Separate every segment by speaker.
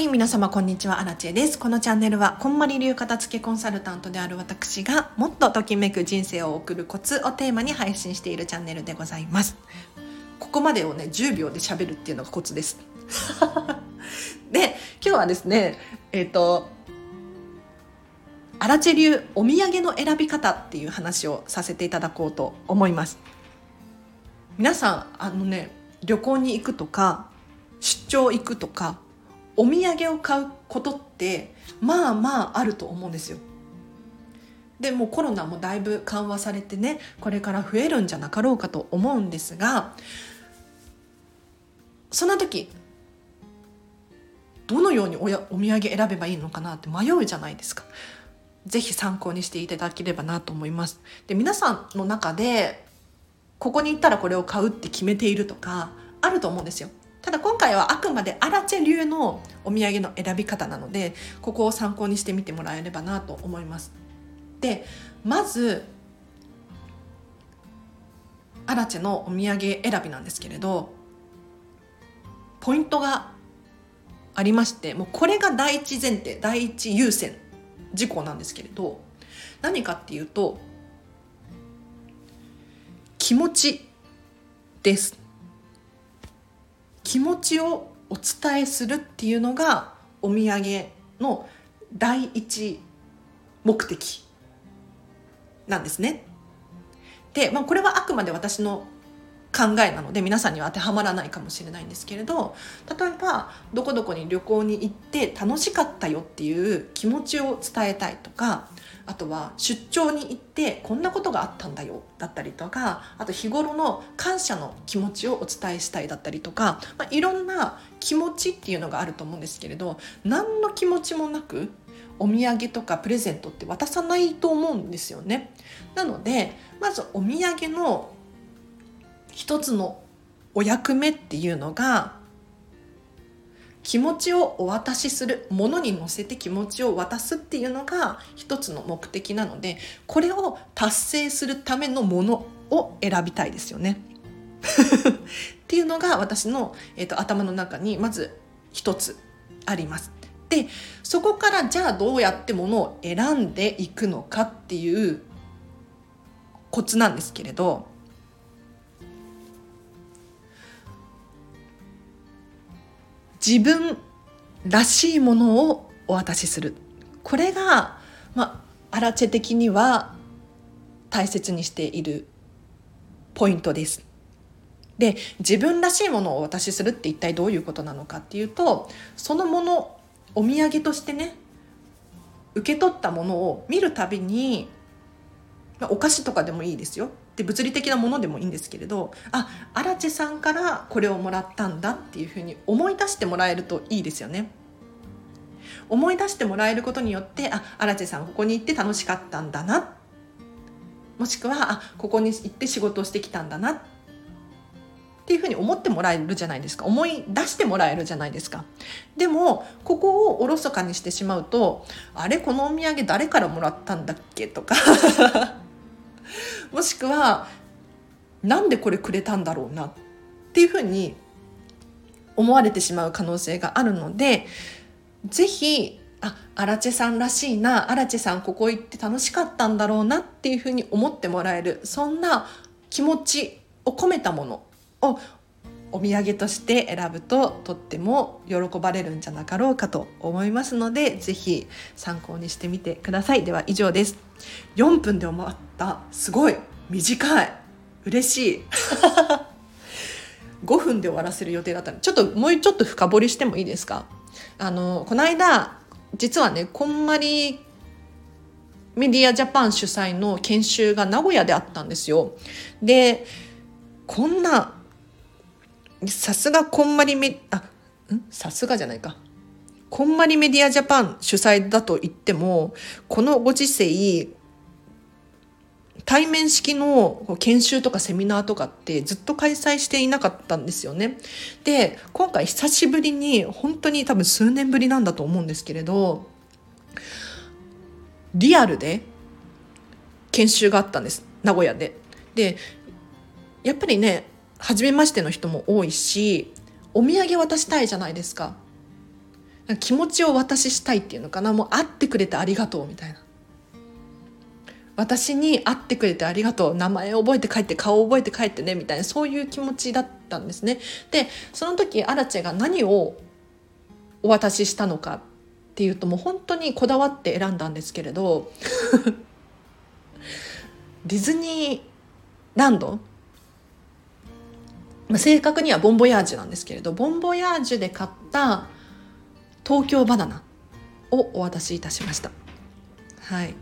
Speaker 1: はい、皆様こんにちは、アラチェです。このチャンネルは、こんまり流片付けコンサルタントである私が、もっとときめく人生を送るコツをテーマに配信しているチャンネルでございます。ここまでをね、10秒で喋るっていうのがコツです。で、今日はですね、えっ、ー、と、アラチェ流お土産の選び方っていう話をさせていただこうと思います。皆さん、あのね、旅行に行くとか、出張行くとか、お土産を買うことってまあまああると思うんですよ。でもコロナもだいぶ緩和されてねこれから増えるんじゃなかろうかと思うんですがそんな時どのようにおやお土産選べばいいのかなって迷うじゃないですか。ぜひ参考にしていただければなと思います。で皆さんの中でここに行ったらこれを買うって決めているとかあると思うんですよ。ただ今回はあくまでアラチェ流のお土産の選び方なのでここを参考にしてみてもらえればなと思います。でまずアラチェのお土産選びなんですけれどポイントがありましてもうこれが第一前提第一優先事項なんですけれど何かっていうと気持ちです。気持ちをお伝えするっていうのがお土産の第一目的なんですね。で、まあ、これはあくまで私の考えなので皆さんには当てはまらないかもしれないんですけれど例えばどこどこに旅行に行って楽しかったよっていう気持ちを伝えたいとかあとは出張に行ってこんなことがあったんだよだったりとかあと日頃の感謝の気持ちをお伝えしたいだったりとか、まあ、いろんな気持ちっていうのがあると思うんですけれど何の気持ちもなくお土産とかプレゼントって渡さないと思うんですよね。なのでまずお土産の一つのお役目っていうのが気持ちをお渡しするものに乗せて気持ちを渡すっていうのが一つの目的なのでこれを達成するためのものを選びたいですよね。っていうのが私の、えーと、頭の中にまず一つあります。でそこからじゃあどうやってものを選んでいくのかっていうコツなんですけれど自分らしいものをお渡しするこれが、まあ、アラチェ的には大切にしているポイントです。で自分らしいものをお渡しするって一体どういうことなのかっていうとそのものお土産としてね受け取ったものを見るたびに、お菓子とかでもいいですよ。で物理的なものでもいいんですけれどあアラチェさんからこれをもらったんだっていうふうに思い出してもらえるといいですよね。思い出してもらえることによってあアラチェさんここに行って楽しかったんだな。もしくはあここに行って仕事をしてきたんだな。っていうふうに思ってもらえるじゃないですか。思い出してもらえるじゃないですか。でもここをおろそかにしてしまうとあれこのお土産誰からもらったんだっけ？とか。もしくはなんでこれくれたんだろうなっていうふうに思われてしまう可能性があるので是非あアラチェさんらしいなアラチェさんここ行って楽しかったんだろうなっていうふうに思ってもらえるそんな気持ちを込めたものをお土産として選ぶととっても喜ばれるんじゃなかろうかと思いますので是非参考にしてみてください。では以上です。4分で終わった。すごい。短い嬉しい。5分で終わらせる予定だったの。ちょっともうちょっと深掘りしてもいいですか？あのこの間実はねこんまりメディアジャパン主催の研修が名古屋であったんですよ。でこんなさすがこんまりメあん？さすがじゃないかこんまりメディアジャパン主催だと言ってもこのご時世対面式の研修とかセミナーとかってずっと開催していなかったんですよね。で今回久しぶりに本当に多分数年ぶりなんだと思うんですけれどリアルで研修があったんです名古屋で。でやっぱりね初めましての人も多いしお土産渡したいじゃないですか。気持ちを渡ししたいっていうのかな。もう会ってくれてありがとうみたいな。私に会ってくれてありがとう。名前覚えて帰って顔覚えて帰ってねみたいな。そういう気持ちだったんですね。でその時アラチェが何をお渡ししたのかっていうともう本当にこだわって選んだんですけれど ディズニーランドまあ、正確にはボンボヤージュなんですけれどボンボヤージュで買った東京バナナをお渡しいたしました。はい。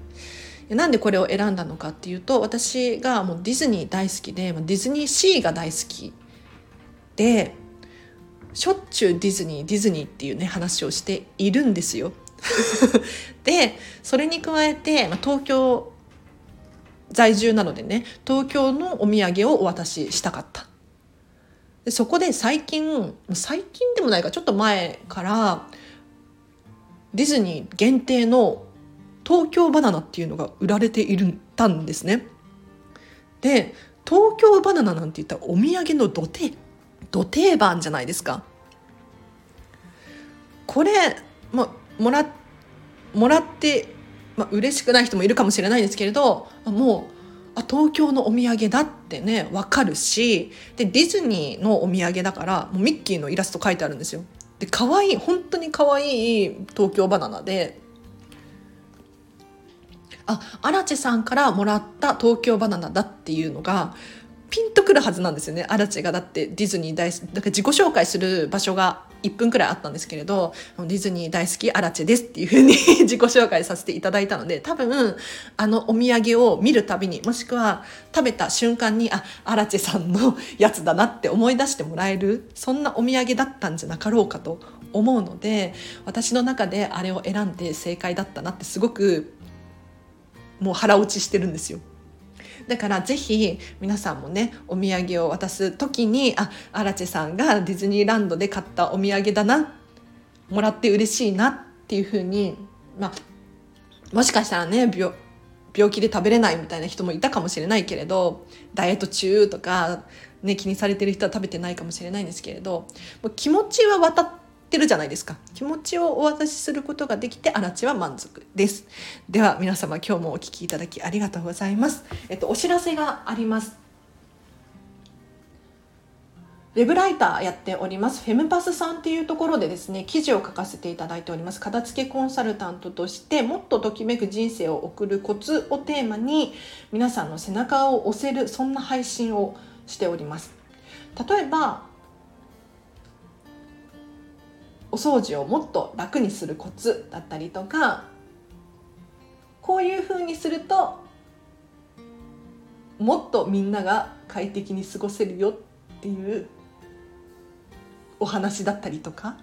Speaker 1: なんでこれを選んだのかっていうと私がもうディズニー大好きでディズニーシーが大好きでしょっちゅうディズニーディズニーっていうね話をしているんですよ。でそれに加えて、まあ、東京在住なのでね東京のお土産をお渡ししたかった。でそこで最近最近でもないかちょっと前からディズニー限定の東京バナナっていうのが売られているたんですね。で東京バナナなんて言ったらお土産のどてど定番じゃないですか。これ、まもらもらって、ま、嬉しくない人もいるかもしれないんですけれどもうあ東京のお土産だってね分かるしでディズニーのお土産だからもうミッキーのイラスト書いてあるんですよ。で可愛い本当に可愛い東京バナナであアラチェさんからもらった東京バナナだっていうのがピンとくるはずなんですよねアラチェがだってディズニー大好きだから自己紹介する場所が1分くらいあったんですけれどディズニー大好きアラチェですっていうふうに 自己紹介させていただいたので多分あのお土産を見るたびにもしくは食べた瞬間にあアラチェさんのやつだなって思い出してもらえるそんなお土産だったんじゃなかろうかと思うので私の中であれを選んで正解だったなってすごくもう腹落ちしてるんですよ。だからぜひ皆さんもねお土産を渡す時にあアラチェさんがディズニーランドで買ったお土産だなもらって嬉しいなっていうふうにまあもしかしたらね病病気で食べれないみたいな人もいたかもしれないけれどダイエット中とか、ね、気にされてる人は食べてないかもしれないんですけれど気持ちは渡ってるじゃないですか。気持ちをお渡しすることができてあらちは満足です。では皆様今日もお聞きいただきありがとうございます。えっとお知らせがあります。ウェブライターやっております。フェムパスさんっていうところでですね記事を書かせていただいております。片付けコンサルタントとしてもっとときめく人生を送るコツをテーマに皆さんの背中を押せるそんな配信をしております。例えばお掃除をもっと楽にするコツだったりとかこういうふうにするともっとみんなが快適に過ごせるよっていうお話だったりとか。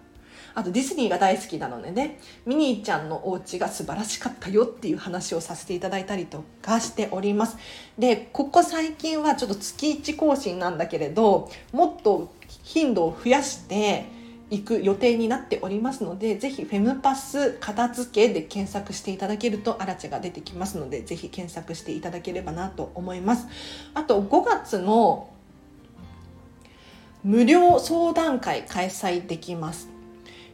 Speaker 1: あとディズニーが大好きなのでねミニーちゃんのお家が素晴らしかったよっていう話をさせていただいたりとかしております。でここ最近はちょっと月1更新なんだけれどもっと頻度を増やして行く予定になっておりますのでぜひフェムパス片付けで検索していただけるとアラチェが出てきますのでぜひ検索していただければなと思います。あと5月の無料相談会開催できます。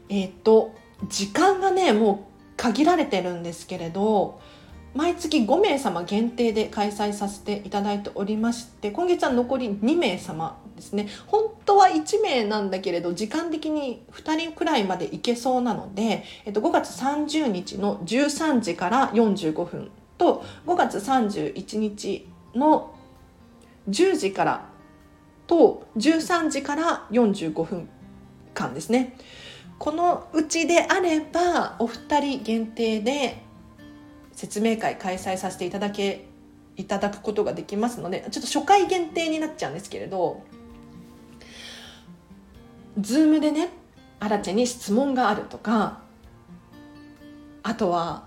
Speaker 1: えっ、ー、と時間がねもう限られてるんですけれど毎月5名様限定で開催させていただいておりまして今月は残り2名様ですね。本当は1名なんだけれど時間的に2人くらいまで行けそうなので、えっと、5月30日の13時から45分と5月31日の10時からと13時から45分間ですね。このうちであればお二人限定で説明会開催させていただけいただくことができますのでちょっと初回限定になっちゃうんですけれど Zoom でねアラチェに質問があるとかあとは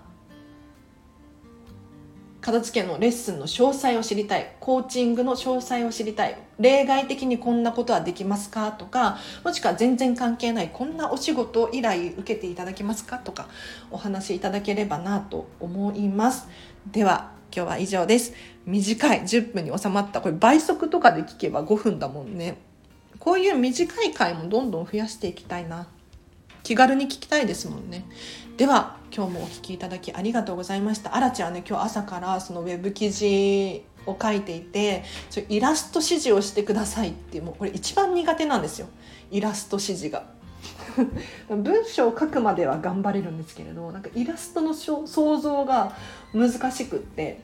Speaker 1: 片付けのレッスンの詳細を知りたい。コーチングの詳細を知りたい。例外的にこんなことはできますかとかもしくは全然関係ないこんなお仕事依頼受けていただけますかとかお話しいただければなと思います。では今日は以上です。短い10分に収まった。これ倍速とかで聞けば5分だもんね。こういう短い回もどんどん増やしていきたいな。気軽に聞きたいですもんね。では今日もお聞きいただきありがとうございました。あらちゃんね今日朝からそのウェブ記事を書いていてそイラスト指示をしてくださいってもうこれ一番苦手なんですよ。イラスト指示が。文章を書くまでは頑張れるんですけれどなんかイラストの想像が難しくって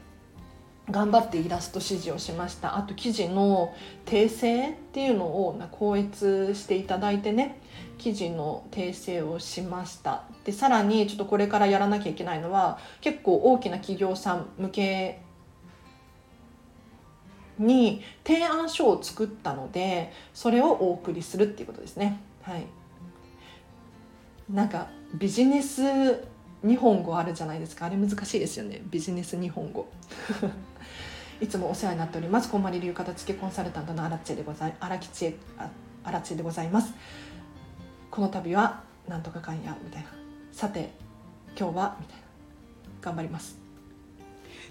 Speaker 1: 頑張ってイラスト指示をしました。あと記事の訂正っていうのを校閲していただいてね。記事の訂正をしました。でさらにちょっとこれからやらなきゃいけないのは結構大きな企業さん向けに提案書を作ったのでそれをお送りするっていうことですね。はい。なんかビジネス日本語あるじゃないですか。あれ難しいですよね。ビジネス日本語。いつもお世話になっております。こんまり流片付けコンサルタントの荒地でござい荒吉荒地でございます。この度はなんとかかんやみたいな。さて今日はみたいな。頑張ります。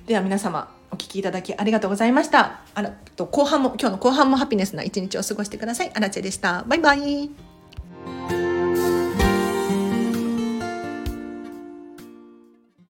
Speaker 1: では皆様お聞きいただきありがとうございました。あらと後半も今日の後半もハピネスな一日を過ごしてください。荒地でした。バイバイ。